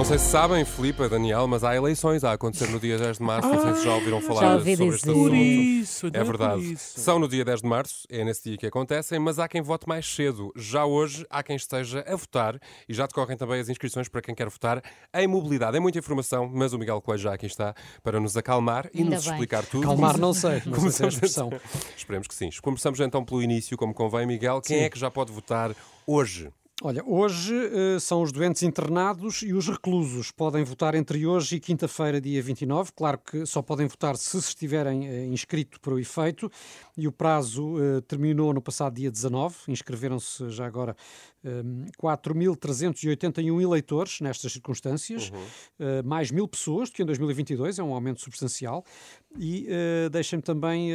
Não sei se sabem, Filipe, Daniel, mas há eleições a acontecer no dia 10 de março. não sei se já ouviram falar já ouvi sobre este assunto. Por isso, É não é por verdade. isso. São no dia 10 de março, é nesse dia que acontecem, mas há quem vote mais cedo. Já hoje há quem esteja a votar e já decorrem também as inscrições para quem quer votar em mobilidade. É muita informação, mas o Miguel Coelho já aqui está para nos acalmar e Ainda nos bem. explicar tudo. Calmar, não sei. Não sei se é a expressão. Esperemos que sim. Começamos então pelo início, como convém, Miguel. Quem Sim. é que já pode votar hoje? Olha, hoje eh, são os doentes internados e os reclusos. Podem votar entre hoje e quinta-feira, dia 29. Claro que só podem votar se estiverem inscritos para o efeito. E o prazo eh, terminou no passado dia 19. Inscreveram-se já agora eh, 4.381 eleitores nestas circunstâncias. Eh, mais mil pessoas do que em 2022. É um aumento substancial. E eh, deixem-me também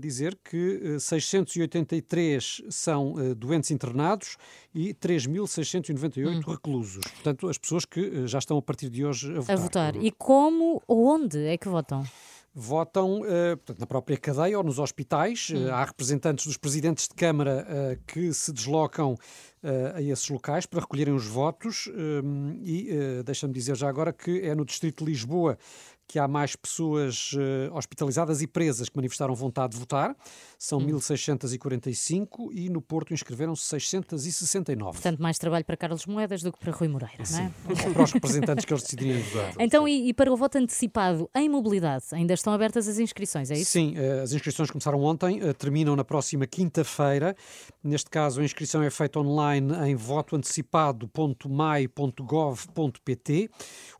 dizer que eh, 683 são doentes internados e 3.698 reclusos. Portanto, as pessoas que eh, já estão a partir de hoje a votar. A votar. E como ou onde é que votam? Votam eh, portanto, na própria cadeia ou nos hospitais. Eh, há representantes dos presidentes de Câmara eh, que se deslocam a esses locais para recolherem os votos. eh, e deixa-me dizer já agora que é no Distrito de Lisboa que há mais pessoas eh, hospitalizadas e presas que manifestaram vontade de votar. São 1.645 e no Porto inscreveram-se 669. Portanto, mais trabalho para Carlos Moedas do que para Rui Moreira, não é? Ou para os representantes que eles decidirem votar. Então, e, e para o voto antecipado em mobilidade, ainda estão abertas as inscrições, é isso? Sim, eh, as inscrições começaram ontem, eh, terminam na próxima quinta-feira. Neste caso, a inscrição é feita online em votoantecipado.mai.gov.pt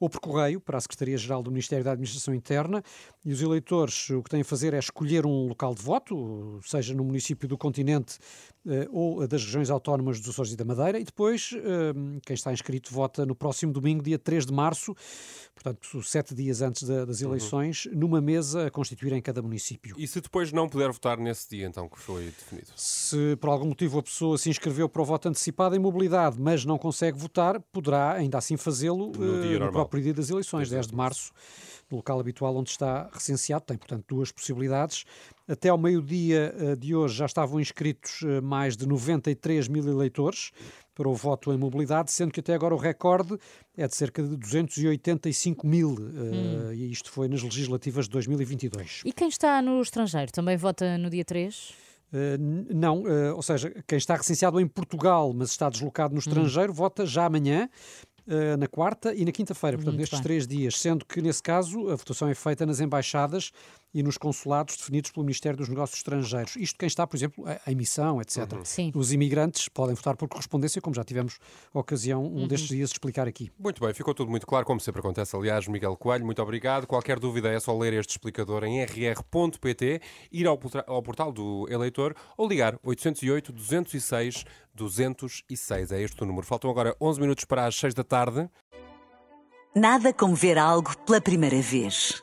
ou por correio para a Secretaria-Geral do Ministério da Administração Interna. E os eleitores o que têm a fazer é escolher um local de voto, seja no município do continente eh, ou das regiões autónomas dos Açores e da Madeira, e depois eh, quem está inscrito vota no próximo domingo, dia 3 de março, portanto, sete dias antes da- das eleições, numa mesa a constituir em cada município. E se depois não puder votar nesse dia, então, que foi definido? Se por algum motivo a pessoa se inscreveu para o voto antecipado em mobilidade, mas não consegue votar, poderá ainda assim fazê-lo No eh, no próprio dia das eleições, 10 de março, no local habitual onde está recenseado. Tem, portanto, duas possibilidades. Até ao meio-dia eh, de hoje já estavam inscritos eh, mais de 93 mil eleitores para o voto em mobilidade, sendo que até agora o recorde é de cerca de 285 mil. eh, E isto foi nas legislativas de 2022. E quem está no estrangeiro também vota no dia 3? Uh, não, uh, ou seja, quem está recenseado em Portugal, mas está deslocado no estrangeiro, vota já amanhã, uh, na quarta e na quinta-feira, portanto, Muito nestes bem. três dias, sendo que nesse caso a votação é feita nas embaixadas e nos consulados definidos pelo Ministério dos Negócios Estrangeiros. Isto quem está, por exemplo, a- em missão, etc. Sim. Os imigrantes podem votar por correspondência, como já tivemos ocasião Uhum. um destes dias de explicar aqui. Muito bem, ficou tudo muito claro, como sempre acontece. Aliás, Miguel Coelho, muito obrigado. Qualquer dúvida é só ler este explicador em rr.pt, ir ao, ao portal do eleitor ou ligar 808 206 206. É este o número. Faltam agora 11 minutos para as 6 da tarde. Nada como ver algo pela primeira vez.